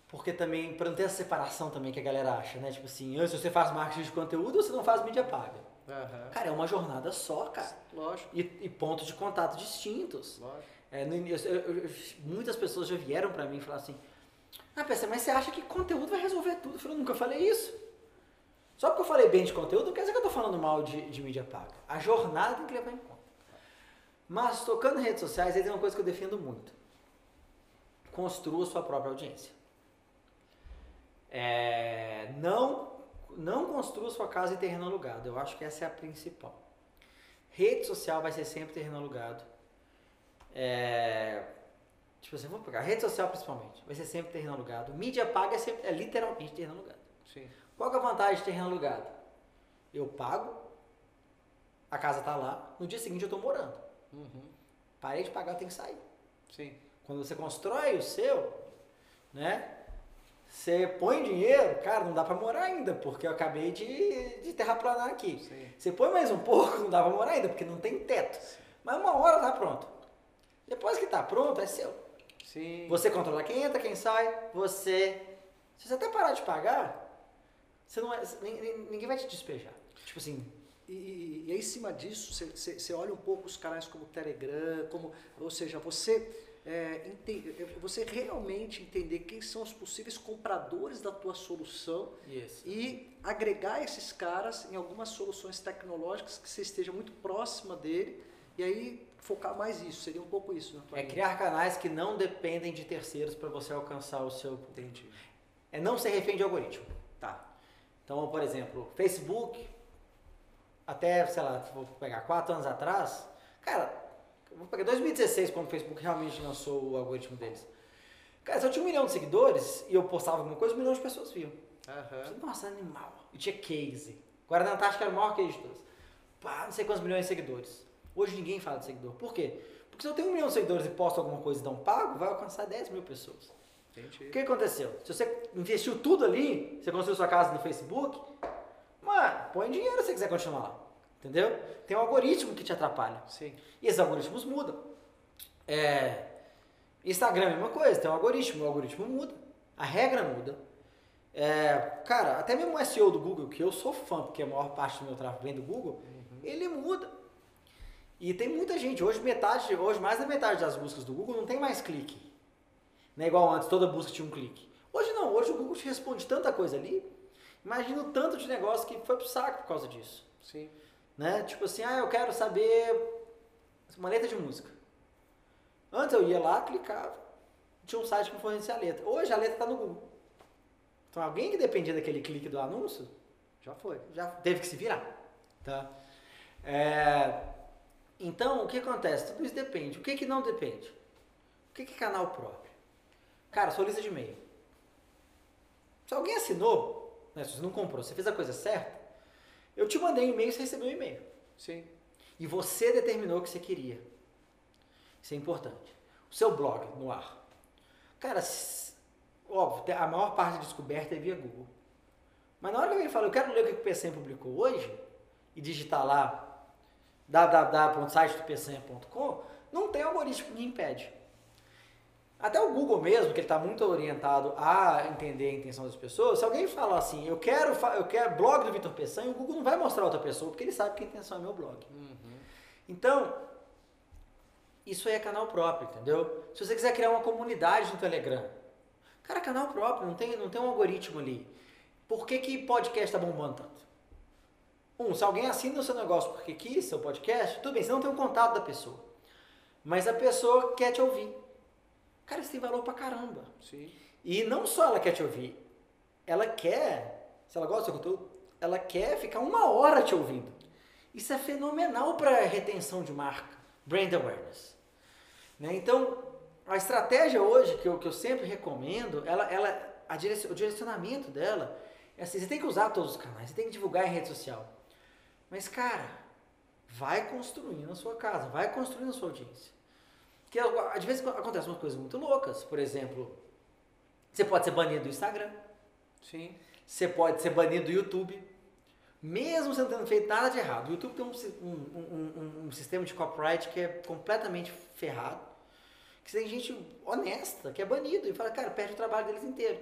porque também, para não ter essa separação também que a galera acha, né? Tipo assim, antes você faz marketing de conteúdo você não faz mídia paga. Aham. Cara, é uma jornada só, cara. Lógico, E, e pontos de contato distintos. lógico. É, no eu- eu- muitas pessoas já vieram pra mim e falaram assim: Ah, PC, mas você acha que conteúdo vai resolver tudo? Eu falei, nunca falei isso. Só porque eu falei bem de conteúdo, não quer dizer que eu tô falando mal de, de mídia paga. A jornada tem que levar em conta. Mas tocando em redes sociais, aí tem uma coisa que eu defendo muito. Construa sua própria audiência. É, não, não construa sua casa em terreno alugado. Eu acho que essa é a principal. Rede social vai ser sempre terreno alugado. É, tipo assim, vou pegar rede social principalmente. Vai ser sempre terreno alugado. Mídia paga é, sempre, é literalmente terreno alugado. Sim. Qual que é a vantagem de terreno alugado? Eu pago, a casa tá lá, no dia seguinte eu tô morando. Uhum. Parei de pagar, eu tenho que sair. Sim. Quando você constrói o seu, né? Você põe dinheiro, cara, não dá pra morar ainda, porque eu acabei de, de terraplanar aqui. Sim. Você põe mais um pouco, não dá pra morar ainda, porque não tem teto. Mas uma hora tá pronto. Depois que tá pronto, é seu. Sim. Você controla quem entra, quem sai, você. Se você até parar de pagar, você não é, ninguém vai te despejar. Tipo assim, E, e, e aí, em cima disso, você- você você olha um pouco os canais como o Telegram, como, ou seja, você, é, ente- você realmente entender quem são os possíveis compradores da tua solução Isso. e agregar esses caras em algumas soluções tecnológicas que você esteja muito próxima dele e aí focar mais isso. Seria um pouco isso, É criar canais que não dependem de terceiros para você alcançar o seu público. Entendi. É não ser refém de algoritmo. Tá. Então, por exemplo, Facebook, até, sei lá, vou pegar quatro anos atrás, cara, vou pegar 2016, quando o Facebook realmente lançou o algoritmo deles. Cara, se eu tinha um milhão de seguidores e eu postava alguma coisa, um milhão de pessoas viam. Aham. Nossa, animal. E tinha case. Guarda Antártica era o maior case de todos. Pá, não sei quantos milhões de seguidores. Hoje ninguém fala de seguidor. Por quê? Porque se eu tenho um milhão de seguidores e posto alguma coisa e dão pago, vai alcançar 10 mil pessoas. Entendi. O que aconteceu? Se você investiu tudo ali, você construiu sua casa no Facebook, mano, põe dinheiro se você quiser continuar lá. Entendeu? Tem um algoritmo que te atrapalha. Sim. E esses algoritmos mudam. É, Instagram é a mesma coisa, tem um algoritmo, o algoritmo muda. A regra muda. É, cara, até mesmo o SEO do Google, que eu sou fã, porque a maior parte do meu tráfego vem do Google, ele muda. E tem muita gente, hoje metade, hoje mais da metade das buscas do Google não tem mais clique. Não é igual antes, toda busca tinha um clique. Hoje não, hoje o Google te responde tanta coisa ali. Imagina o tanto de negócio que foi pro saco por causa disso. Sim. Né? Tipo assim, ah, eu quero saber uma letra de música. Antes eu ia lá, clicava, tinha um site que fornecia a letra. Hoje a letra está no Google. Então alguém que dependia daquele clique do anúncio Já foi. já teve que se virar. Tá? É, então, o que acontece? Tudo isso depende. O que, que não depende? O que, que é canal próprio? Cara, sua lista de e-mail. Se alguém assinou, né, se você não comprou, você fez a coisa certa, eu te mandei um e-mail e você recebeu um e-mail. Sim. E você determinou o que você queria. Isso é importante. O seu blog no ar. Cara, óbvio, a maior parte da descoberta é via Google. Mas na hora que alguém fala, eu quero ler o que o PCM publicou hoje, e digitar lá www.sitedopcm.com, não tem algoritmo que me impede. Até o Google mesmo, que ele está muito orientado a entender a intenção das pessoas, se alguém falar assim, eu quero, eu quero blog do Vitor Peçanha, o Google não vai mostrar outra pessoa, porque ele sabe que a intenção é meu blog. Então, isso aí é canal próprio, entendeu? Se você quiser criar uma comunidade no Telegram, cara, canal próprio, não tem, não tem um algoritmo ali. Por que, que podcast tá bombando tanto? Um, se alguém assina o seu negócio porque quis, seu podcast, tudo bem, você não tem o contato da pessoa. Mas a pessoa quer te ouvir. Cara, isso tem valor pra caramba. Sim. E não só ela quer te ouvir, ela quer, se ela gosta do seu conteúdo, ela quer ficar uma hora te ouvindo. Isso é fenomenal para retenção de marca, brand awareness. Né? Então, a estratégia hoje que eu, que eu sempre recomendo, ela, ela, a direc- o direcionamento dela é assim, você tem que usar todos os canais, você tem que divulgar em rede social. Mas, cara, vai construindo a sua casa, vai construindo a sua audiência. Porque às vezes acontecem umas coisas muito loucas. Por exemplo, você pode ser banido do Instagram, Sim. você pode ser banido do YouTube, mesmo você não tendo feito nada de errado. O YouTube tem um, um, um- um- sistema de copyright que é completamente ferrado. Que tem gente honesta que é banido e fala, cara, perde o trabalho deles inteiro.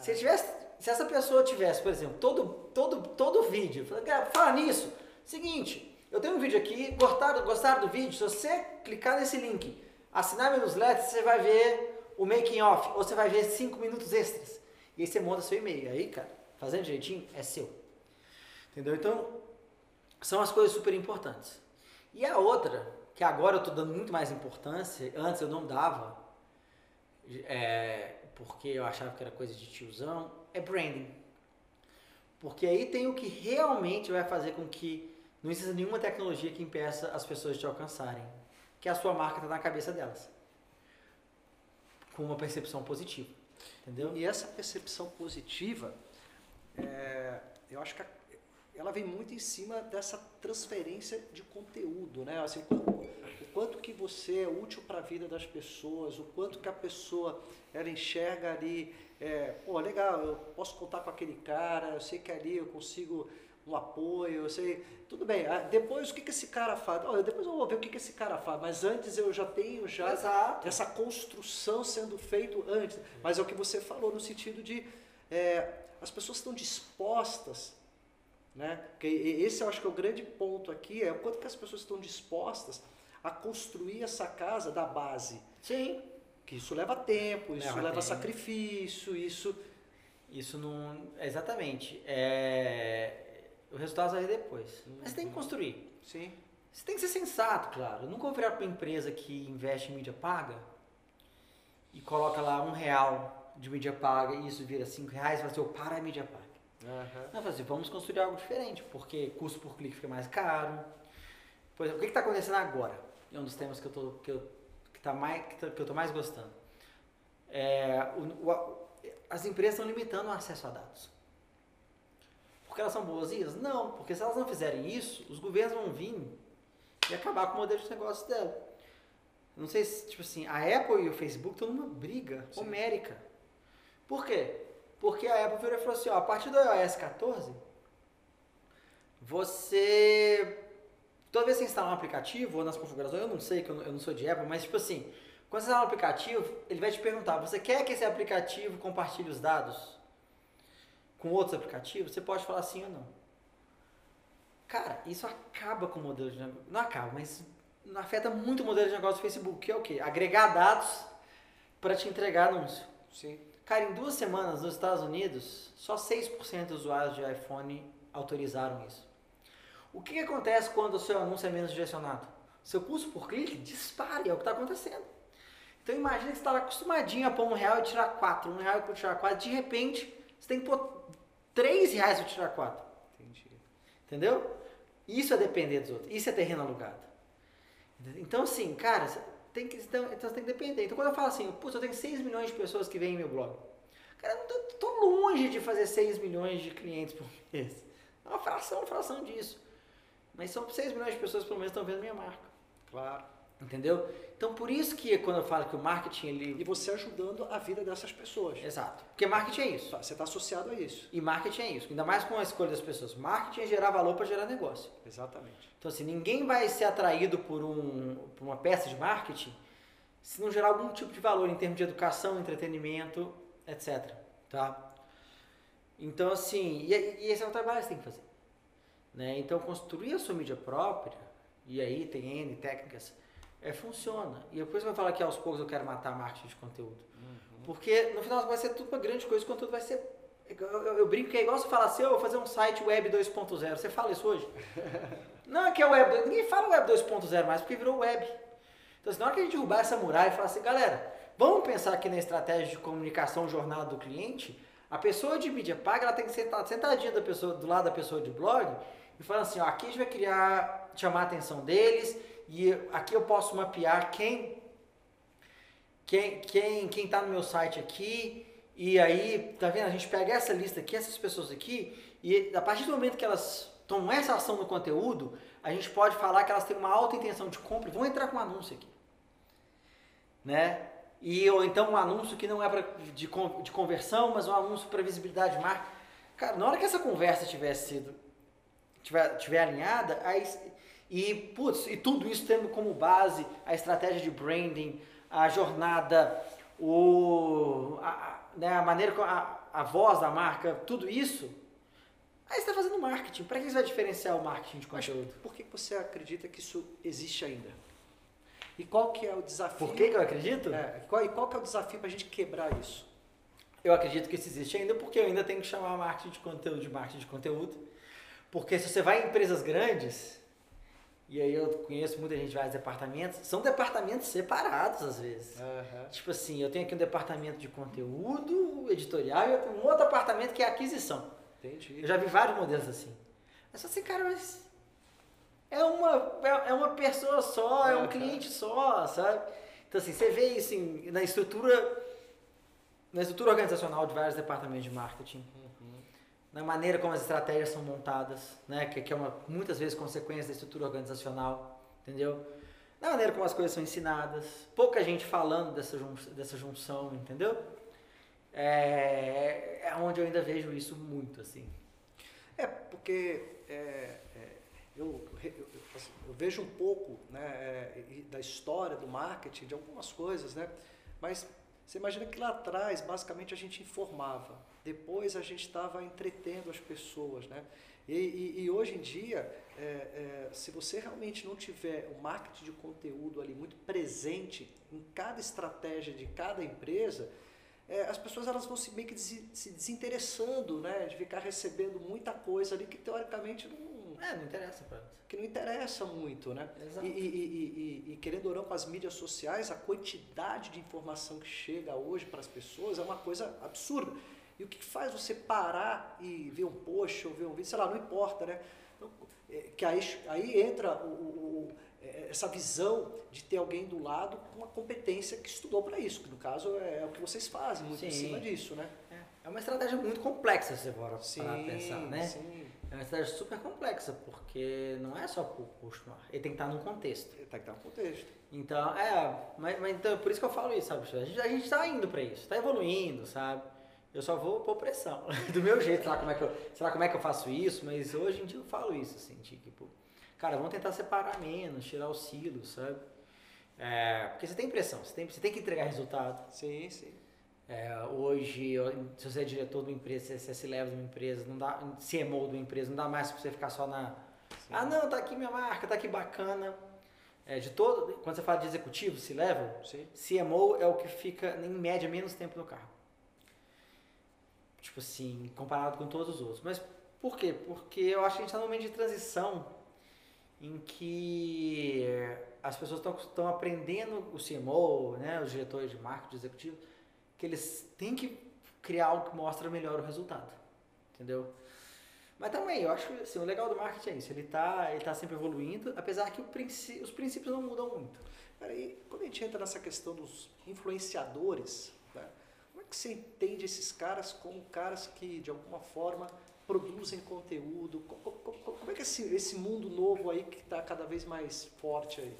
Se, tivesse, se essa pessoa tivesse, por exemplo, todo, todo, todo vídeo, fala, cara, fala nisso. Seguinte, eu tenho um vídeo aqui, gostaram, gostaram do vídeo? Se você clicar nesse link, assinar meu newsletter, você vai ver o making off, ou você vai ver 5 minutos extras. E aí você monta seu e-mail. Aí, cara, fazendo direitinho, é seu. Entendeu? Então, são as coisas super importantes. E a outra, que agora eu estou dando muito mais importância, antes eu não dava, é, porque eu achava que era coisa de tiozão, é branding. Porque aí tem o que realmente vai fazer com que não exista nenhuma tecnologia que impeça as pessoas de te alcançarem. Que a sua marca está na cabeça delas. Com uma percepção positiva. Entendeu? E essa percepção positiva, é, eu acho que ela vem muito em cima dessa transferência de conteúdo, né? Assim, o quanto que você é útil para a vida das pessoas, o quanto que a pessoa ela enxerga ali, é, pô, legal, eu posso contar com aquele cara, eu sei que ali eu consigo apoio, eu sei, tudo bem. Ah, depois o que, que esse cara faz? Oh, depois eu vou ver o que, que esse cara faz, mas antes eu já tenho já Exato. essa construção sendo feito antes. Mas é o que você falou no sentido de é, as pessoas estão dispostas, né? Porque esse eu acho que é o grande ponto aqui, é o quanto que as pessoas estão dispostas a construir essa casa da base. Sim. Que isso leva tempo, isso leva, leva sacrifício, isso. Isso não. Exatamente. É o resultado vir depois. Uhum. Mas você tem que construir. Sim. Você tem que ser sensato, claro. Eu nunca vou virar para uma empresa que investe em mídia paga e coloca lá um real de mídia paga e isso vira cinco reais e fala assim, eu para a mídia paga. Uhum. Não, assim, vamos construir algo diferente, porque custo por clique fica mais caro. Por exemplo, o que está acontecendo agora? É um dos temas que eu tô, que eu, que tá mais, que, tô, que eu tô mais gostando. É, o, o, as empresas estão limitando o acesso a dados porque elas são boazinhas? Não, porque se elas não fizerem isso, os governos vão vir e acabar com o modelo de negócio dela. Não sei se, tipo assim, a Apple e o Facebook estão numa briga Sim. homérica. Por quê? Porque a Apple virou e falou assim, ó, a partir do iOS 14, você... Toda vez que você instalar um aplicativo ou nas configurações, eu não sei, que eu não, sou de Apple, mas tipo assim, quando você instalar um aplicativo, ele vai te perguntar, você quer que esse aplicativo compartilhe os dados com outros aplicativos, você pode falar sim ou não. Cara, isso acaba com o modelo de negócio. Não acaba, mas afeta muito o modelo de negócio do Facebook, que é o quê? Agregar dados para te entregar anúncio. Sim. Cara, em duas semanas nos Estados Unidos, só 6% dos usuários de iPhone autorizaram isso. O que, que acontece quando o seu anúncio é menos direcionado? Seu custo por clique dispara, é o que está acontecendo. Então imagina que você estava acostumadinho a pôr um real e tirar quatro, um real e tirar quatro, de repente você tem que pôr 3 reais para tirar 4. Entendi. Entendeu? Isso é depender dos outros. Isso é terreno alugado. Então, assim, cara, tem que, então, então você tem que depender. Então, quando eu falo assim, putz, eu tenho 6 milhões de pessoas que veem meu blog. Cara, eu tô, tô longe de fazer 6 milhões de clientes por mês. É uma fração, uma fração disso. Mas são 6 milhões de pessoas por mês que estão vendo minha marca. Claro. Entendeu? Então, por isso que quando eu falo que o marketing ele... E você ajudando a vida dessas pessoas. Exato. Porque marketing é isso. Você está associado a isso. E marketing é isso. Ainda mais com a escolha das pessoas. Marketing é gerar valor para gerar negócio. Exatamente. Então, assim, ninguém vai ser atraído por, um, por uma peça de marketing se não gerar algum tipo de valor em termos de educação, entretenimento, etc. Tá? Então, assim, e, e esse é o trabalho que você tem que fazer. Né? Então, construir a sua mídia própria, e aí tem N técnicas é, funciona. E depois eu vou falar que aos poucos eu quero matar marketing de conteúdo. Uhum. Porque no final vai ser tudo uma grande coisa, o conteúdo vai ser. Eu, eu, eu, brinco que é igual você falar assim, eu vou fazer um site web 2.0. Você fala isso hoje? Não é que é web 2.0. Ninguém fala web 2.0 mais porque virou web. Então, assim, na hora que a gente derrubar essa muralha e falar assim, galera, vamos pensar aqui na estratégia de comunicação jornada do cliente. A pessoa de mídia paga, ela tem que sentar sentadinha da pessoa, do lado da pessoa de blog e falar assim, ó, aqui a gente vai criar, chamar a atenção deles, e aqui eu posso mapear quem quem quem quem está no meu site aqui. E aí tá vendo? A gente pega essa lista aqui essas pessoas aqui e a partir do momento que elas tomam essa ação no conteúdo a gente pode falar que elas têm uma alta intenção de compra e vão entrar com um anúncio aqui né? E ou então um anúncio que não é pra, de, de conversão mas um anúncio para visibilidade de marca cara na hora que essa conversa tiver sido tiver, tiver alinhada aí e, putz, e tudo isso tendo como base a estratégia de branding, a jornada, o, a, né, a maneira, a, a voz da marca, tudo isso, aí você está fazendo marketing. Para que você vai diferenciar o marketing de conteúdo? Mas por que você acredita que isso existe ainda? E qual que é o desafio? Por que, que eu acredito? É, qual, e qual que é o desafio para a gente quebrar isso? Eu acredito que isso existe ainda porque eu ainda tenho que chamar marketing de conteúdo de marketing de conteúdo. Porque se você vai em empresas grandes, E aí eu conheço muita gente de vários departamentos. São departamentos separados às vezes. Aham. Tipo assim, eu tenho aqui um departamento de conteúdo editorial e eu tenho um outro departamento que é aquisição. Entendi. Eu já vi vários modelos assim. Mas assim, cara, mas é uma, é é uma pessoa só, é um cliente só, sabe? Então assim, você vê isso em- na estrutura na estrutura organizacional de vários departamentos de marketing, Uhum. Na maneira como as estratégias são montadas, né, que, que é uma muitas vezes consequência da estrutura organizacional, entendeu? Na maneira como as coisas são ensinadas, pouca gente falando dessa, jun- dessa junção, entendeu? É, é onde eu ainda vejo isso muito, assim. É, porque é, é, eu, eu, assim, eu vejo um pouco né, é, da história do marketing, de algumas coisas, né? Mas você imagina que lá atrás, basicamente, a gente informava. Depois a gente estava entretendo as pessoas, né? E, e- e hoje em dia, é, é, se você realmente não tiver o marketing de conteúdo ali muito presente em cada estratégia de cada empresa, é, as pessoas elas vão se meio que desi- se desinteressando, né, de ficar recebendo muita coisa ali que teoricamente não, É, não interessa elas. que não interessa muito, né? Exato. E, e- e- e- e, querendo ou não, com as mídias sociais, a quantidade de informação que chega hoje para as pessoas é uma coisa absurda. E o que faz você parar e ver um post ou ver um vídeo, sei lá, não importa, né? Então, é, que aí, aí entra o- o- o- é, essa visão de ter alguém do lado com uma competência que estudou para isso, que no caso é, o que vocês fazem, muito em Sim. cima disso, né? É, é uma estratégia muito complexa, se você for parar pra pensar, né? sim. É uma estratégia super complexa, porque não é só por custo ele tem que estar num contexto. Tem que estar no contexto. Então, é, mas, mas então, por isso que eu falo isso, sabe? A gente, a gente tá indo pra isso, tá evoluindo, sabe? Eu só vou pôr pressão. Do meu jeito, sei lá como é que eu, sei lá como é que eu faço isso, mas hoje em dia eu falo isso, assim, tipo, cara, vamos tentar separar menos, tirar os silos, sabe? É, porque você tem pressão, você tem, você tem que entregar resultado. Sim, sim. É, hoje, se você é diretor de uma empresa, se você se leva de uma empresa, não dá, CMO de uma empresa, não dá mais pra você ficar só na. Sim. Ah, não, tá aqui minha marca, tá aqui bacana. É, de todo, quando você fala de executivo, se level, Sim. CMO é o que fica, em média, menos tempo no carro. Tipo assim, comparado com todos os outros. Mas por quê? Porque eu acho que a gente está num momento de transição em que as pessoas estão aprendendo o CMO, né, os diretores de marketing, executivo, que eles têm que criar algo que mostra melhor o resultado. Entendeu? Mas também, eu acho que assim, o legal do marketing é isso, ele está ele tá sempre evoluindo, apesar que o princí- os princípios não mudam muito. Aí, quando a gente entra nessa questão dos influenciadores, que você entende esses caras como caras que, de alguma forma, produzem conteúdo? Co- co- co- Como é que é esse, esse mundo novo aí que está cada vez mais forte aí?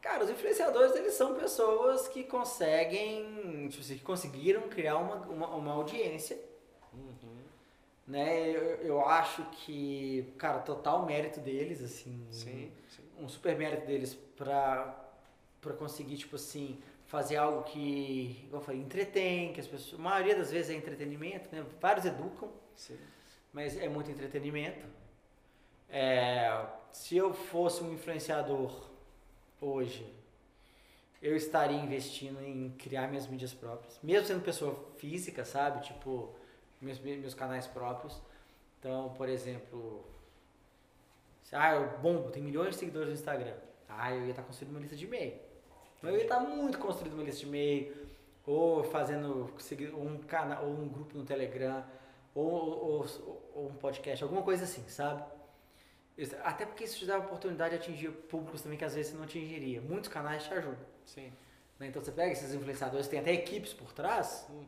Cara, os influenciadores, eles são pessoas que conseguem, tipo assim, que conseguiram criar uma, uma, uma audiência, né? Eu, eu acho que, cara, total mérito deles, assim, Sim, sim. um super mérito deles pra, pra conseguir, tipo assim, fazer algo que, igual eu falei, entretém, que as pessoas, a maioria das vezes é entretenimento, né? Vários educam, sim. mas é muito entretenimento. É, se eu fosse um influenciador hoje, eu estaria investindo em criar minhas mídias próprias, mesmo sendo pessoa física, sabe? Tipo, meus, meus canais próprios. Então, por exemplo, se, ah, eu bombo, tem milhões de seguidores no Instagram. Ah, eu ia estar construindo uma lista de e-mail. Eu ia estar muito construindo uma lista de e-mail, ou fazendo um canal, ou um grupo no Telegram, ou, ou- ou um podcast, alguma coisa assim, sabe? Até porque isso te dá a oportunidade de atingir públicos também que às vezes você não atingiria. Muitos canais te ajudam. Sim. né? Então você pega esses influenciadores, tem até equipes por trás. Uhum.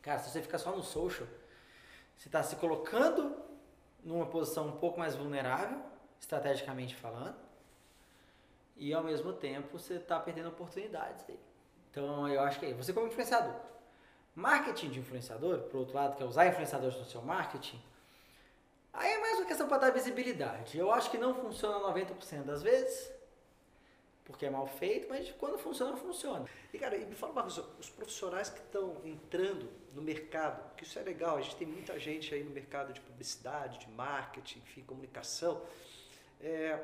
Cara, se você ficar só no social, você está se colocando numa posição um pouco mais vulnerável, estrategicamente falando, e ao mesmo tempo você está perdendo oportunidades aí. Então eu acho que é você como influenciador. Marketing de influenciador, por outro lado, que é usar influenciadores no seu marketing, aí é mais uma questão para dar visibilidade. Eu acho que não funciona 90% das vezes, porque é mal feito, mas quando funciona, funciona. E, cara, e me fala uma coisa, os profissionais que estão entrando no mercado, que isso é legal, a gente tem muita gente aí no mercado de publicidade, de marketing, enfim, comunicação. É,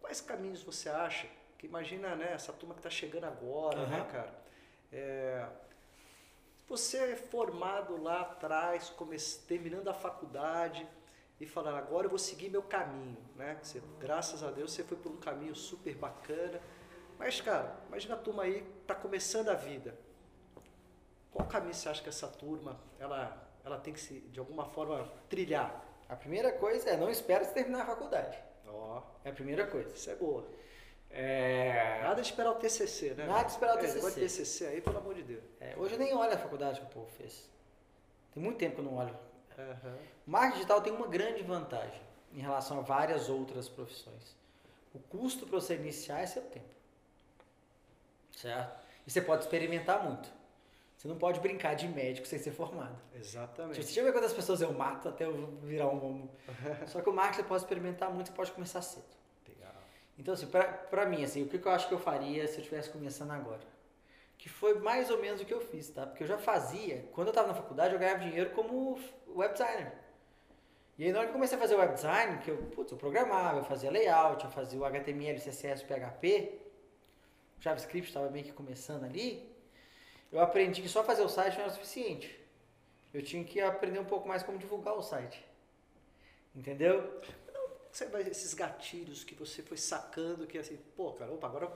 quais caminhos você acha? Que imagina, né, essa turma que está chegando agora, né, Aham. cara? É, você é formado lá atrás, come- terminando a faculdade, e falar, agora eu vou seguir meu caminho, né? Que você, graças a Deus você foi por um caminho super bacana. Mas, cara, imagina a turma aí, tá começando a vida. Qual caminho você acha que essa turma, ela, ela tem que se, de alguma forma, trilhar? A primeira coisa é não espera você terminar a faculdade. Ó, É a primeira coisa. isso é boa. É... Nada de esperar o TCC, né? Nada de esperar o É, esse negócio de TCC. TCC aí, pelo amor de Deus. é, hoje eu nem olho a faculdade que o povo fez. Tem muito tempo que eu não olho. O marketing digital tem uma grande vantagem em relação a várias outras profissões. O custo para você iniciar é seu tempo. Certo? E você pode experimentar muito. Você não pode brincar de médico sem ser formado. Exatamente. Tipo, Você já vê quantas pessoas eu mato até eu virar um homo. Só que o marketing você pode experimentar muito, você pode começar cedo. Legal. Então, assim, pra, pra mim, assim, o que eu acho que eu faria se eu estivesse começando agora? Que foi mais ou menos o que eu fiz, tá? Porque eu já fazia, quando eu estava na faculdade, eu ganhava dinheiro como web designer. E aí, na hora que eu comecei a fazer web design, que eu, putz, eu programava, eu fazia layout, eu fazia o HTML, CSS, PHP, JavaScript estava meio que começando ali, eu aprendi que só fazer o site não era suficiente. Eu tinha que aprender um pouco mais como divulgar o site. Entendeu? Vai esses gatilhos que você foi sacando que assim, pô, cara, opa, agora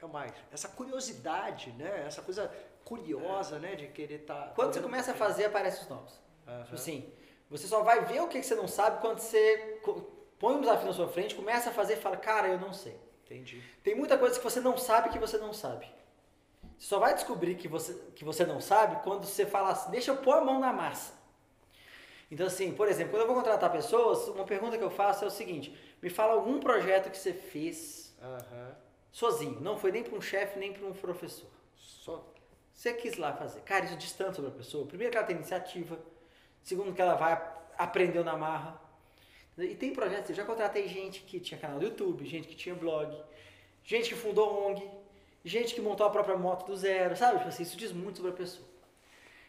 é mais. Essa curiosidade, né? Essa coisa curiosa, né? De querer tá estar. Quando você começa a fazer, aparecem os novos. Tipo assim, você só vai ver o que você não sabe quando você põe um desafio na sua frente, começa a fazer e fala, cara, eu não sei. Entendi. Tem muita coisa que você não sabe que você não sabe. Você só vai descobrir que você, que você não sabe quando você fala assim, deixa eu pôr a mão na massa. Então, assim, por exemplo, quando eu vou contratar pessoas, uma pergunta que eu faço é o seguinte: me fala algum projeto que você fez sozinho, não foi nem para um chefe, nem para um professor. Só. Você quis lá fazer. Cara, isso diz tanto sobre a pessoa. Primeiro que ela tem iniciativa. Segundo que ela vai aprendeu na marra. E tem projetos, eu já contratei gente que tinha canal do YouTube, gente que tinha blog, gente que fundou ONG, gente que montou a própria moto do zero, sabe? Tipo assim, isso diz muito sobre a pessoa.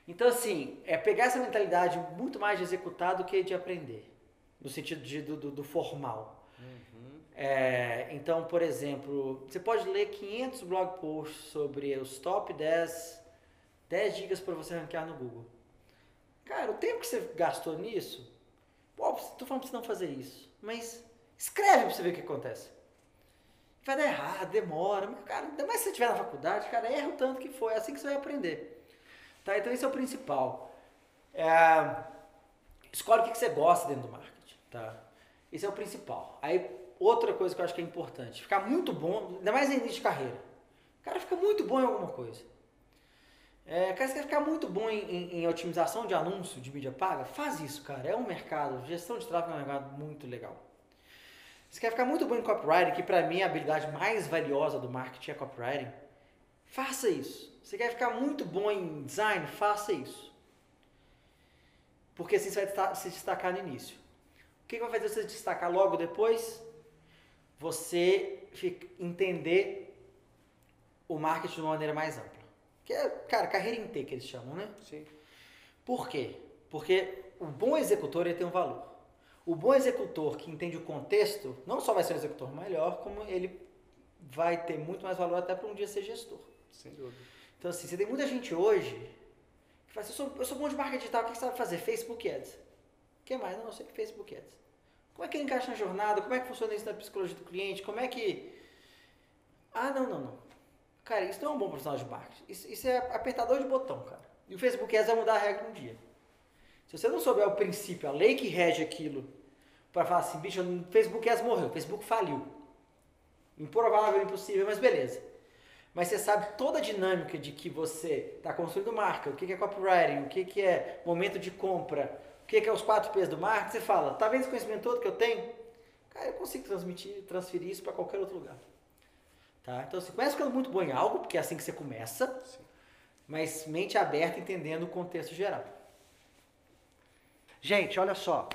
Então, assim, é pegar essa mentalidade muito mais de executar do que de aprender. No sentido de, do, do- do formal. É, então, por exemplo, você pode ler 500 blog posts sobre os top 10, 10 dicas para você ranquear no Google. Cara, o tempo que você gastou nisso, pô, tô falando pra você não fazer isso, mas escreve pra você ver o que acontece. Vai dar errado, demora, mas cara, ainda mais se você estiver na faculdade, cara, erra o tanto que foi, é assim que você vai aprender. Tá? Então esse é o principal. É, escolhe o que você gosta dentro do marketing, tá? Esse é o principal. Aí, outra coisa que eu acho que é importante, ficar muito bom, ainda mais no início de carreira. O cara fica muito bom em alguma coisa. É, cara, você quer ficar muito bom em, em- em otimização de anúncio, de mídia paga? Faz isso, cara. É um mercado, gestão de tráfego é um mercado muito legal. Você quer ficar muito bom em copywriting, que pra mim é a habilidade mais valiosa do marketing é copywriting? Faça isso. Você quer ficar muito bom em design? Faça isso. Porque assim você vai se destacar no início. O que vai fazer você se destacar logo depois? Você entender o marketing de uma maneira mais ampla. Que é, cara, carreira em T que eles chamam, né? Sim. Por quê? Porque o bom executor ele tem um valor. O bom executor que entende o contexto não só vai ser um executor melhor, como ele vai ter muito mais valor até para um dia ser gestor. Sem dúvida. Então, assim, você tem muita gente hoje que fala assim, eu sou, eu sou bom de marketing digital, o que você sabe fazer? Facebook Ads. O que mais? Não, eu sei que Facebook Ads. Como é que ele encaixa na jornada? Como é que funciona isso na psicologia do cliente? Como é que... Ah, não, não, não. Cara, isso não é um bom profissional de marketing. Isso, isso é apertador de botão, cara. E o Facebook Ads vai mudar a regra um dia. Se você não souber o princípio, a lei que rege aquilo, para falar assim, bicho, o Facebook Ads morreu, o Facebook faliu. Improvável, impossível, mas beleza. Mas você sabe toda a dinâmica de que você está construindo marca, o que é copywriting, o que é momento de compra, o que que é os quatro P's do marketing, você fala, tá vendo esse conhecimento todo que eu tenho? Cara, eu consigo transmitir, transferir isso para qualquer outro lugar. Tá? Então você começa ficando muito bom em algo, porque é assim que você começa, Sim. mas mente aberta, entendendo o contexto geral. Gente, olha só.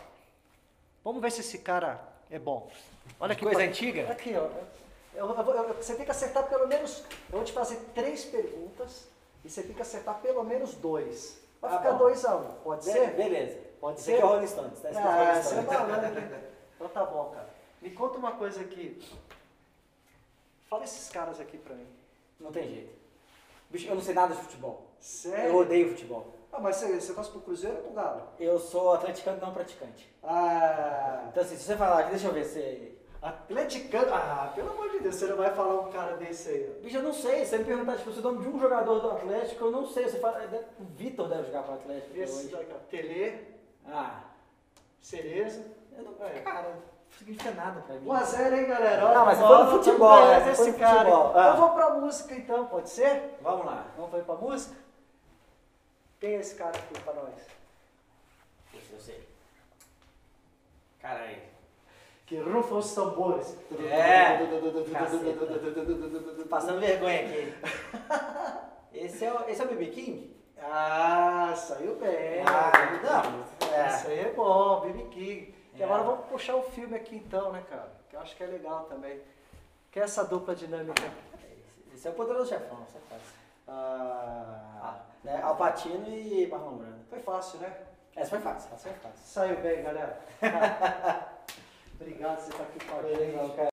Vamos ver se esse cara é bom. Olha que Coisa pa- antiga? Aqui, ó. Eu- eu eu- você tem que acertar pelo menos. Eu vou te fazer três perguntas e você tem que acertar pelo menos dois. Vai Tá ficar bom. dois a um, pode ser? Beleza. Pode Esse ser? aqui é o Rolling Stones, tá? É o Rolling Ah, você é Stones. malandro. Então tá bom, cara. Me conta uma coisa aqui. Fala esses caras aqui pra mim. Não tem jeito. Bicho, eu não sei nada de futebol. Eu Sério? odeio futebol. Ah, mas você, você torce pro Cruzeiro ou pro Galo? Eu sou atleticano não praticante. Ah, Então assim, se você falar aqui, deixa eu ver se... atleticano. Ah, pelo amor de Deus, você não vai falar um cara desse aí. Bicho, eu não sei. Se você me perguntar, tipo, se o nome de um jogador do Atlético, eu não sei. Você fala... O Vitor deve jogar pro Atlético ó. Esse ó. Tele, Ah, Cereza. eu não... É. Cara, não significa nada pra mim. 1x0, hein, galera? Ó, Não, mas ó, for no futebol, né? Se for desse no cara. futebol, ah. Eu vou pra música então, pode ser? Vamos lá. Vamos pra música? Quem é esse cara aqui pra nós? Esse eu sei. Caralho. Que rufa os tambores. É. Passando vergonha aqui. Esse é o, esse é o BB King? Ah, saiu bem. Ah, não. É. Isso aí é bom, BB King. E É. agora vamos puxar o filme aqui então, né, cara? Que eu acho que é legal também. Que é essa dupla dinâmica. Esse- Esse é o poderoso chefão, você faz. Ah, Né? Alpatino e Marlon Brando. foi fácil, né? Essa foi fácil, essa foi fácil. Saiu bem, galera. Obrigado por você estar aqui com a gente.